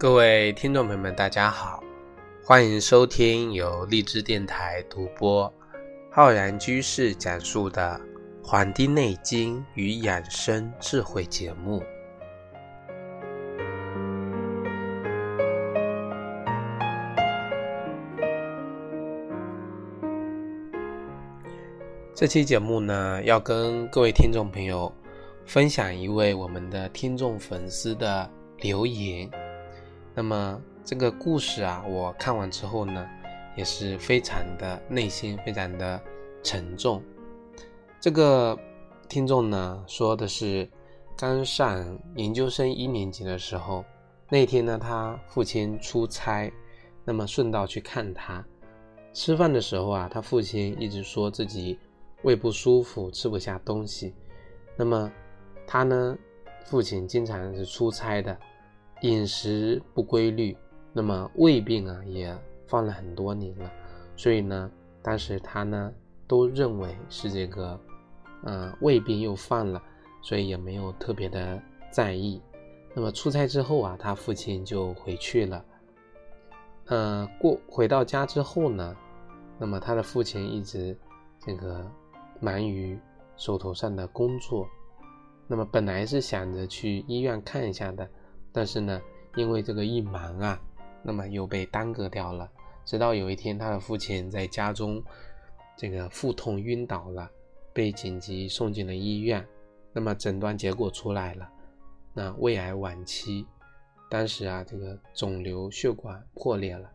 各位听众朋友们，大家好，欢迎收听由荔枝电台独播、浩然居士讲述的《黄帝内经与养生智慧》节目。这期节目呢，要跟各位听众朋友分享一位我们的听众粉丝的留言。那么这个故事啊，我看完之后呢，也是非常的内心非常的沉重。这个听众呢说的是，刚上研究生一年级的时候，那天呢他父亲出差，那么顺道去看他。吃饭的时候啊，他父亲一直说自己。胃不舒服，吃不下东西。那么他呢？父亲经常是出差的，饮食不规律，那么胃病啊也犯了很多年了。所以呢，当时他呢都认为是这个，呃，胃病又犯了，所以也没有特别的在意。那么出差之后啊，他父亲就回去了。嗯，过回到家之后呢，那么他的父亲一直这个。忙于手头上的工作，那么本来是想着去医院看一下的，但是呢，因为这个一忙啊，那么又被耽搁掉了。直到有一天，他的父亲在家中这个腹痛晕倒了，被紧急送进了医院。那么诊断结果出来了，那胃癌晚期，当时啊，这个肿瘤血管破裂了。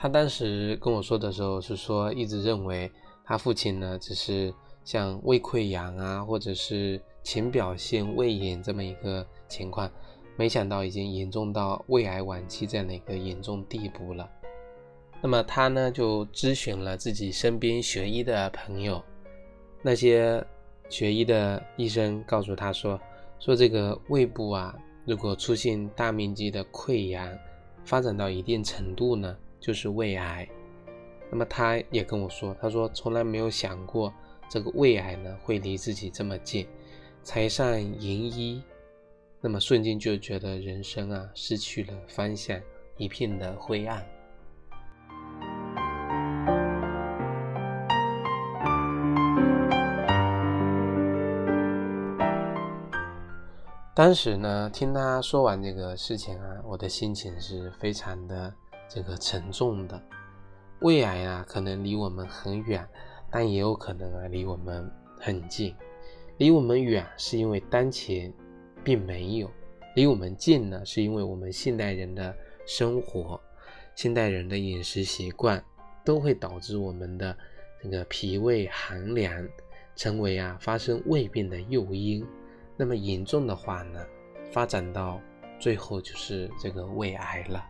他当时跟我说的时候是说，一直认为他父亲呢只是像胃溃疡啊，或者是浅表性胃炎这么一个情况，没想到已经严重到胃癌晚期这样的一个严重地步了。那么他呢就咨询了自己身边学医的朋友，那些学医的医生告诉他说，说这个胃部啊，如果出现大面积的溃疡，发展到一定程度呢。就是胃癌，那么他也跟我说，他说从来没有想过这个胃癌呢会离自己这么近，才上营医，那么瞬间就觉得人生啊失去了方向，一片的灰暗。当时呢，听他说完这个事情啊，我的心情是非常的。这个沉重的胃癌啊，可能离我们很远，但也有可能啊离我们很近。离我们远是因为当前并没有；离我们近呢，是因为我们现代人的生活、现代人的饮食习惯都会导致我们的这个脾胃寒凉，成为啊发生胃病的诱因。那么严重的话呢，发展到最后就是这个胃癌了。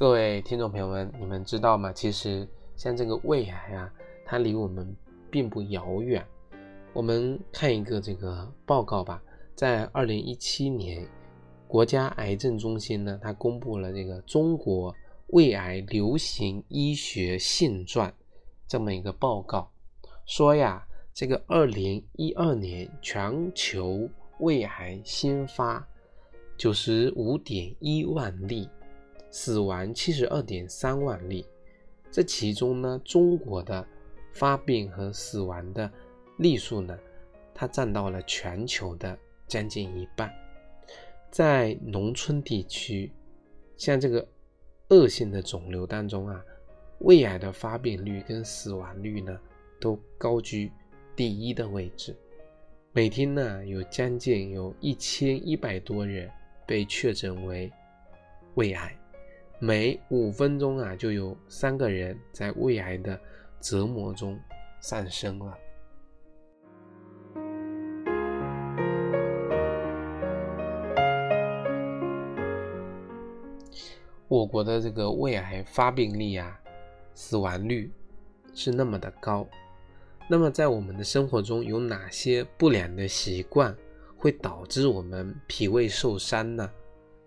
各位听众朋友们，你们知道吗？其实像这个胃癌啊，它离我们并不遥远。我们看一个这个报告吧，在二零一七年，国家癌症中心呢，它公布了这个《中国胃癌流行医学现状》这么一个报告，说呀，这个二零一二年全球胃癌新发九十五点一万例。死亡七十二点三万例，这其中呢，中国的发病和死亡的例数呢，它占到了全球的将近一半。在农村地区，像这个恶性的肿瘤当中啊，胃癌的发病率跟死亡率呢，都高居第一的位置。每天呢，有将近有一千一百多人被确诊为胃癌。每五分钟啊，就有三个人在胃癌的折磨中丧生了。我国的这个胃癌发病率啊，死亡率是那么的高。那么在我们的生活中有哪些不良的习惯会导致我们脾胃受伤呢？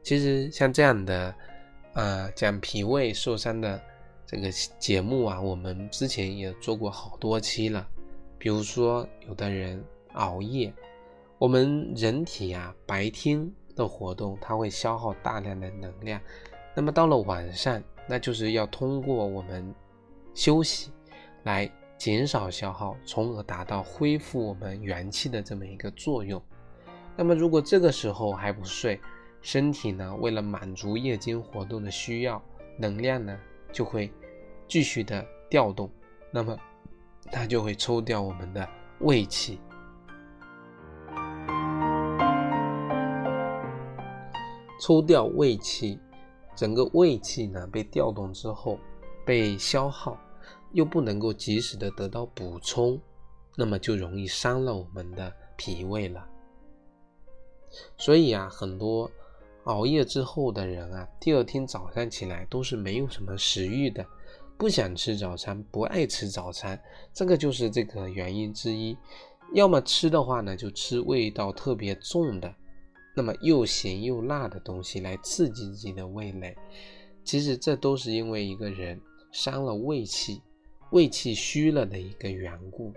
其实像这样的，呃，讲脾胃受伤的这个节目啊，我们之前也做过好多期了。比如说，有的人熬夜，我们人体啊白天的活动，它会消耗大量的能量，那么到了晚上，那就是要通过我们休息来减少消耗，从而达到恢复我们元气的这么一个作用。那么如果这个时候还不睡，身体呢，为了满足夜间活动的需要，能量呢就会继续的调动，那么它就会抽掉我们的胃气。抽掉胃气，整个胃气呢被调动之后，被消耗，又不能够及时的得到补充，那么就容易伤了我们的脾胃了。所以啊，很多。熬夜之后的人啊，第二天早上起来都是没有什么食欲的，不想吃早餐，不爱吃早餐，这个就是这个原因之一。要么吃的话呢，就吃味道特别重的，那么又咸又辣的东西来刺激自己的味蕾。其实这都是因为一个人伤了胃气，胃气虚了的一个缘故。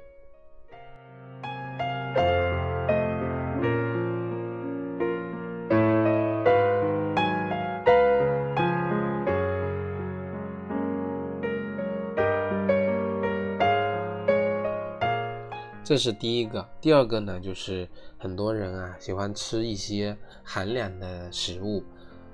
这是第一个，第二个呢，就是很多人啊喜欢吃一些寒凉的食物。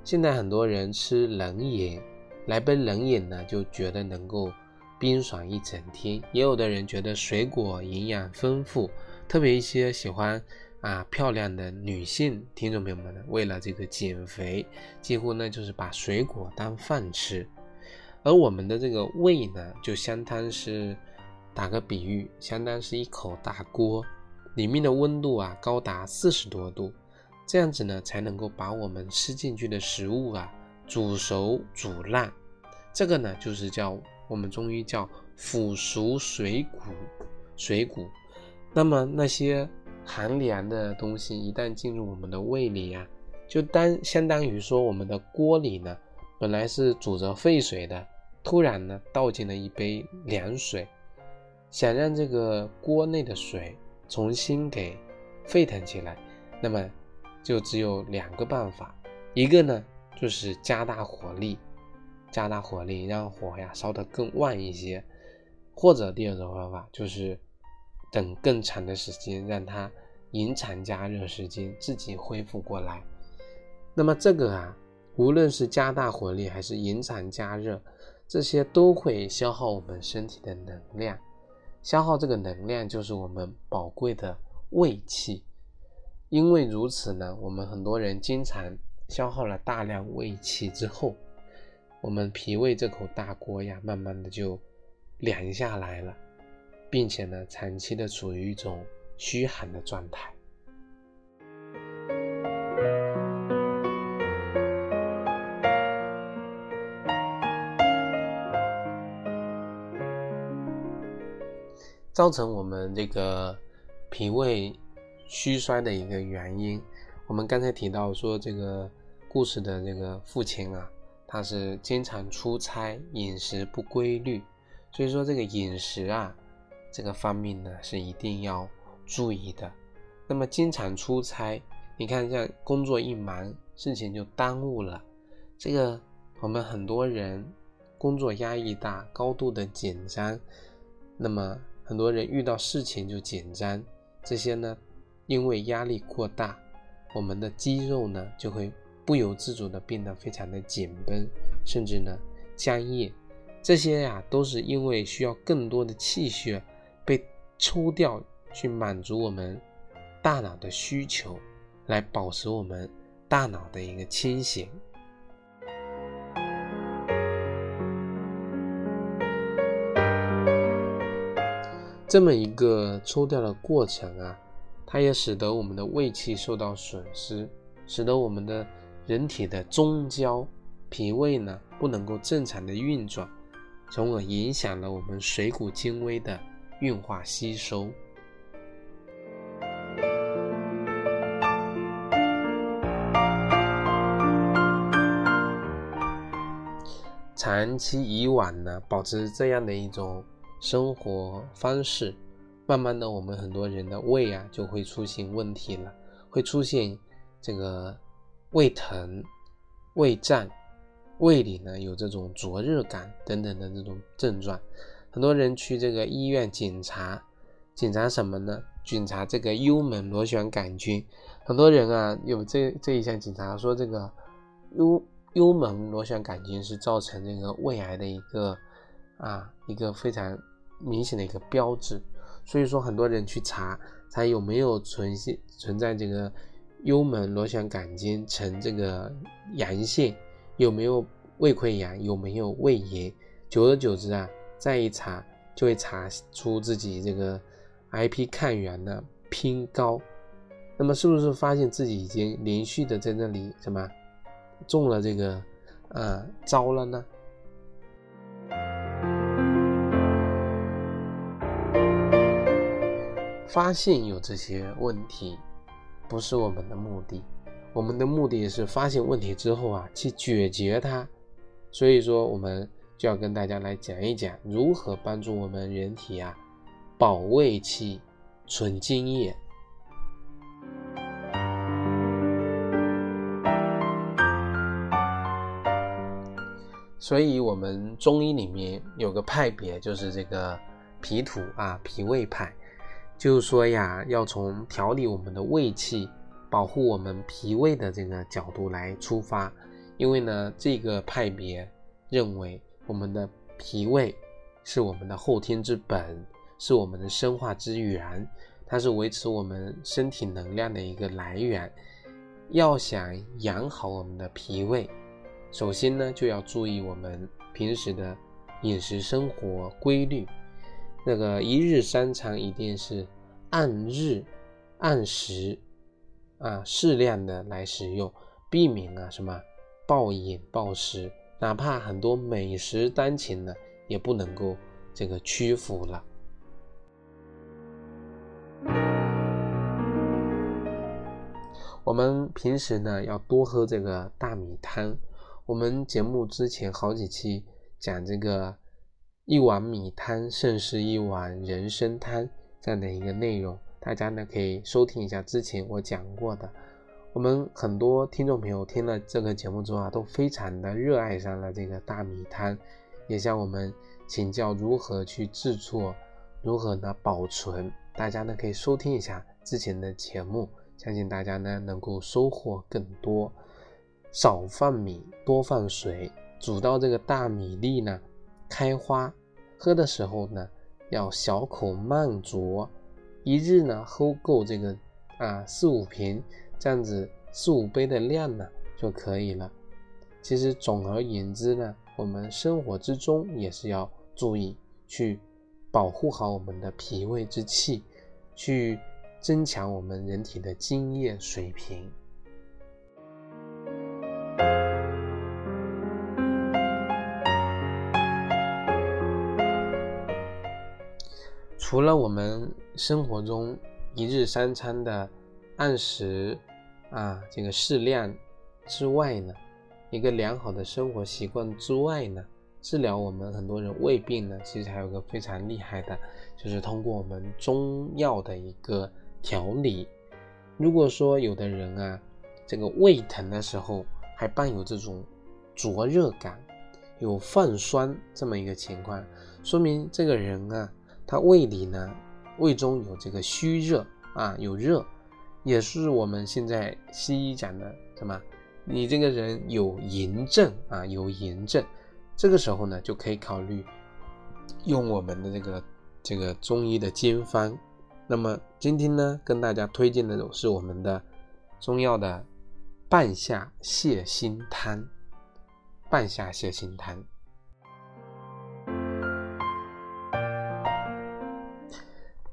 现在很多人吃冷饮，来杯冷饮呢，就觉得能够冰爽一整天。也有的人觉得水果营养丰富，特别一些喜欢啊漂亮的女性听众朋友们呢，为了这个减肥，几乎呢就是把水果当饭吃。而我们的这个胃呢，就相当是。打个比喻，相当是一口大锅，里面的温度啊高达四十多度，这样子呢才能够把我们吃进去的食物啊煮熟煮烂，这个呢就是叫我们中医叫腐熟水谷，水谷。那么那些寒凉的东西一旦进入我们的胃里啊，就当相当于说我们的锅里呢本来是煮着沸水的，突然呢倒进了一杯凉水。想让这个锅内的水重新给沸腾起来，那么就只有两个办法，一个呢就是加大火力，加大火力让火呀烧得更旺一些，或者第二种方法就是等更长的时间让它延长加热时间，自己恢复过来。那么这个啊，无论是加大火力还是延长加热，这些都会消耗我们身体的能量。消耗这个能量就是我们宝贵的胃气，因为如此呢，我们很多人经常消耗了大量胃气之后，我们脾胃这口大锅呀，慢慢的就凉下来了，并且呢，长期的处于一种虚寒的状态。造成我们这个脾胃虚衰的一个原因，我们刚才提到说这个故事的这个父亲啊，他是经常出差，饮食不规律，所以说这个饮食啊这个方面呢是一定要注意的。那么经常出差，你看像工作一忙，事情就耽误了。这个我们很多人工作压力大，高度的紧张，那么。很多人遇到事情就紧张，这些呢，因为压力过大，我们的肌肉呢就会不由自主的变得非常的紧绷，甚至呢僵硬。这些呀都是因为需要更多的气血被抽掉，去满足我们大脑的需求，来保持我们大脑的一个清醒。这么一个抽掉的过程啊，它也使得我们的胃气受到损失，使得我们的人体的中焦脾胃呢不能够正常的运转，从而影响了我们水谷精微的运化吸收。长期以往呢，保持这样的一种生活方式，慢慢的，我们很多人的胃啊就会出现问题了，会出现这个胃疼、胃胀、胃里呢有这种灼热感等等的这种症状。很多人去这个医院检查，检查什么呢？检查这个幽门螺旋杆菌。很多人啊有这这一项检查，说这个幽幽门螺旋杆菌是造成这个胃癌的一个啊一个非常明显的一个标志，所以说很多人去查查有没有存现存在这个幽门螺旋杆菌呈这个阳性，有没有胃溃疡，有没有胃炎，久而久之啊，再一查就会查出自己这个 IP 抗原呢偏高，那么是不是发现自己已经连续的在那里什么？中了这个，呃，招了呢。发现有这些问题，不是我们的目的，我们的目的是发现问题之后啊，去解决它。所以说，我们就要跟大家来讲一讲，如何帮助我们人体啊，保卫气、存精液。所以，我们中医里面有个派别，就是这个脾土啊，脾胃派，就是说呀，要从调理我们的胃气、保护我们脾胃的这个角度来出发。因为呢，这个派别认为，我们的脾胃是我们的后天之本，是我们的生化之源，它是维持我们身体能量的一个来源。要想养好我们的脾胃。首先呢，就要注意我们平时的饮食生活规律，那个一日三餐一定是按日按时啊适量的来食用，避免啊什么暴饮暴食，哪怕很多美食当前呢，也不能够这个屈服了。我们平时呢要多喝这个大米汤。我们节目之前好几期讲这个一碗米汤胜似一碗人参汤这样的一个内容，大家呢可以收听一下之前我讲过的。我们很多听众朋友听了这个节目之后啊，都非常的热爱上了这个大米汤，也向我们请教如何去制作，如何呢保存。大家呢可以收听一下之前的节目，相信大家呢能够收获更多。少放米，多放水，煮到这个大米粒呢开花，喝的时候呢要小口慢酌，一日呢喝够这个啊四五瓶，这样子四五杯的量呢就可以了。其实总而言之呢，我们生活之中也是要注意去保护好我们的脾胃之气，去增强我们人体的津液水平。除了我们生活中一日三餐的按时啊，这个适量之外呢，一个良好的生活习惯之外呢，治疗我们很多人胃病呢，其实还有个非常厉害的，就是通过我们中药的一个调理。如果说有的人啊，这个胃疼的时候还伴有这种灼热感，有泛酸这么一个情况，说明这个人啊。他胃里呢，胃中有这个虚热啊，有热，也是我们现在西医讲的什么？你这个人有炎症啊，有炎症，这个时候呢，就可以考虑用我们的这个这个中医的煎方。那么今天呢，跟大家推荐的是我们的中药的半夏泻心汤，半夏泻心汤。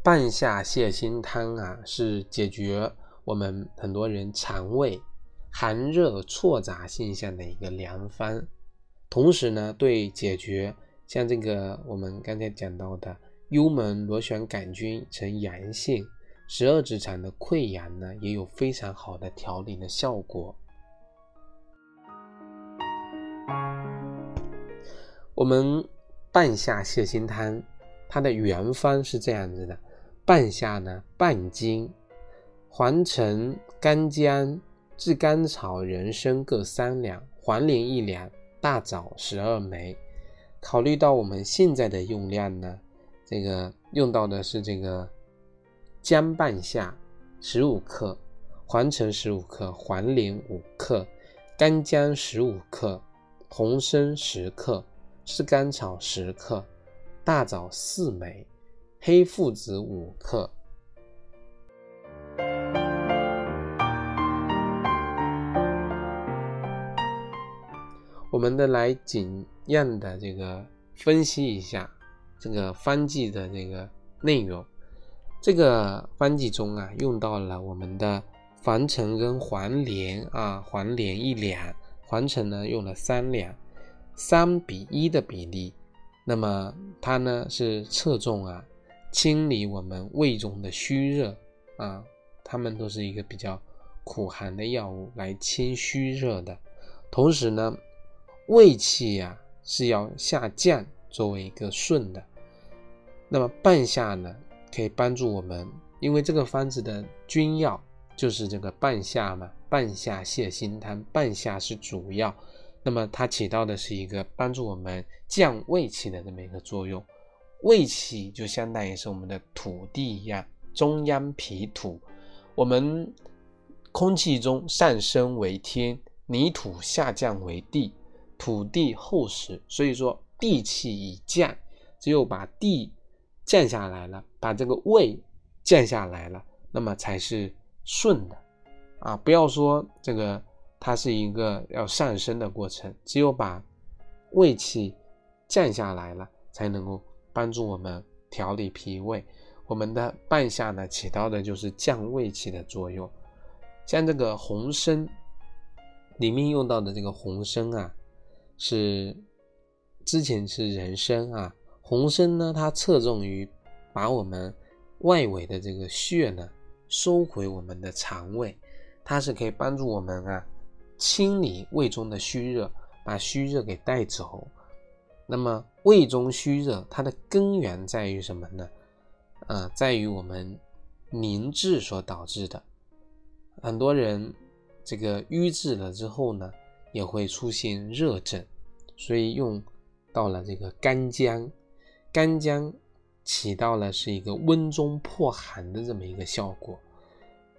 半夏泻心汤啊，是解决我们很多人肠胃寒热错杂现象的一个良方。同时呢，对解决像这个我们刚才讲到的幽门螺旋杆菌呈阳性、十二指肠的溃疡呢，也有非常好的调理的效果。我们半夏泻心汤，它的原方是这样子的：半夏呢，半斤，黄陈、干姜、炙甘草、人参各三两，黄连一两，大枣十二枚。考虑到我们现在的用量呢，这个用到的是这个姜半夏十五克，黄陈十五克，黄连五克，干姜十五克，红参十克，炙甘草十克，大枣四枚，黑附子五克。我们的来尽样的这个分析一下这个方剂的这个内容。这个方剂中啊，用到了我们的黄陈跟黄连啊，黄连一两，黄陈呢用了三两，三比一的比例。那么它呢是侧重啊清理我们胃中的虚热啊，它们都是一个比较苦寒的药物，来清虚热的。同时呢。胃气呀是要下降，作为一个顺的。那么半夏呢，可以帮助我们，因为这个方子的君药就是这个半夏嘛，半夏泻心汤，半夏是主药，那么它起到的是一个帮助我们降胃气的这么一个作用。胃气就相当于是我们的土地一样，中央脾土，我们空气中上升为天，泥土下降为地。土地厚实，所以说地气已降，只有把地降下来了，把这个胃降下来了，那么才是顺的啊！不要说这个它是一个要上升的过程，只有把胃气降下来了，才能够帮助我们调理脾胃。我们的半夏呢，起到的就是降胃气的作用。像这个红参里面用到的这个红参啊。是之前是人参啊，红参呢，它侧重于把我们外围的这个血呢收回我们的肠胃，它是可以帮助我们啊清理胃中的虚热，把虚热给带走。那么胃中虚热，它的根源在于什么呢？呃，在于我们凝滞所导致的。很多人这个瘀滞了之后呢。也会出现热症，所以用到了这个干姜，干姜起到了是一个温中破寒的这么一个效果。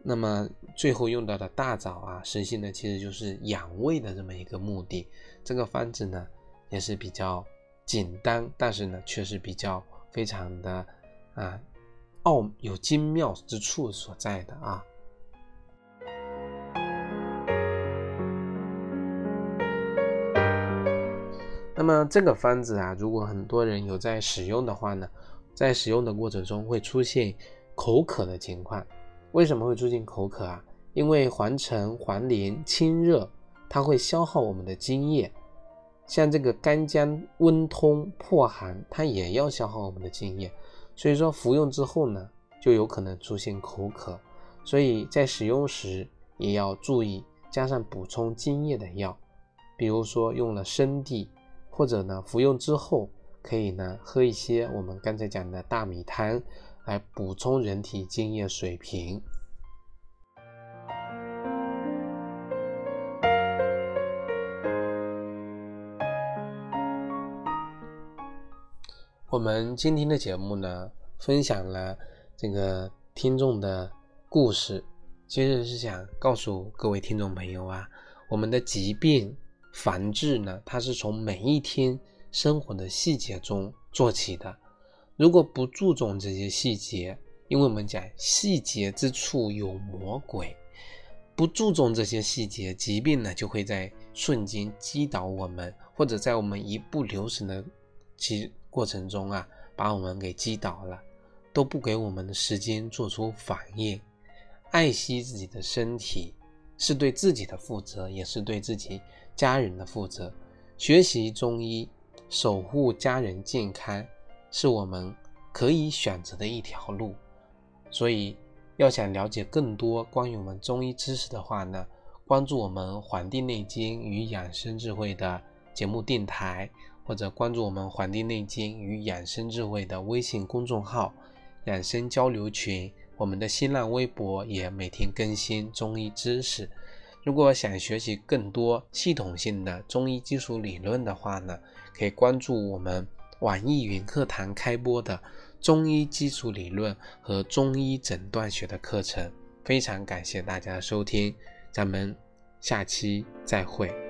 那么最后用到的大枣啊，实际呢其实就是养胃的这么一个目的。这个方子呢也是比较简单，但是呢却是比较非常的啊奥有精妙之处所在的啊。那么这个方子啊，如果很多人有在使用的话呢，在使用的过程中会出现口渴的情况。为什么会出现口渴啊？因为黄橙、黄连清热，它会消耗我们的津液。像这个干姜温通破寒，它也要消耗我们的津液。所以说服用之后呢，就有可能出现口渴。所以在使用时也要注意加上补充津液的药，比如说用了生地。或者呢，服用之后可以呢喝一些我们刚才讲的大米汤，来补充人体津液水平。我们今天的节目呢，分享了这个听众的故事，其实是想告诉各位听众朋友啊，我们的疾病。防治呢，它是从每一天生活的细节中做起的。如果不注重这些细节，因为我们讲细节之处有魔鬼，不注重这些细节，疾病呢就会在瞬间击倒我们，或者在我们一不留神的其过程中啊，把我们给击倒了，都不给我们的时间做出反应。爱惜自己的身体，是对自己的负责，也是对自己。家人的负责，学习中医，守护家人健康，是我们可以选择的一条路。所以，要想了解更多关于我们中医知识的话呢，关注我们《黄帝内经与养生智慧》的节目电台，或者关注我们《黄帝内经与养生智慧》的微信公众号、养生交流群。我们的新浪微博也每天更新中医知识。如果想学习更多系统性的中医基础理论的话呢，可以关注我们网易云课堂开播的中医基础理论和中医诊断学的课程。非常感谢大家的收听，咱们下期再会。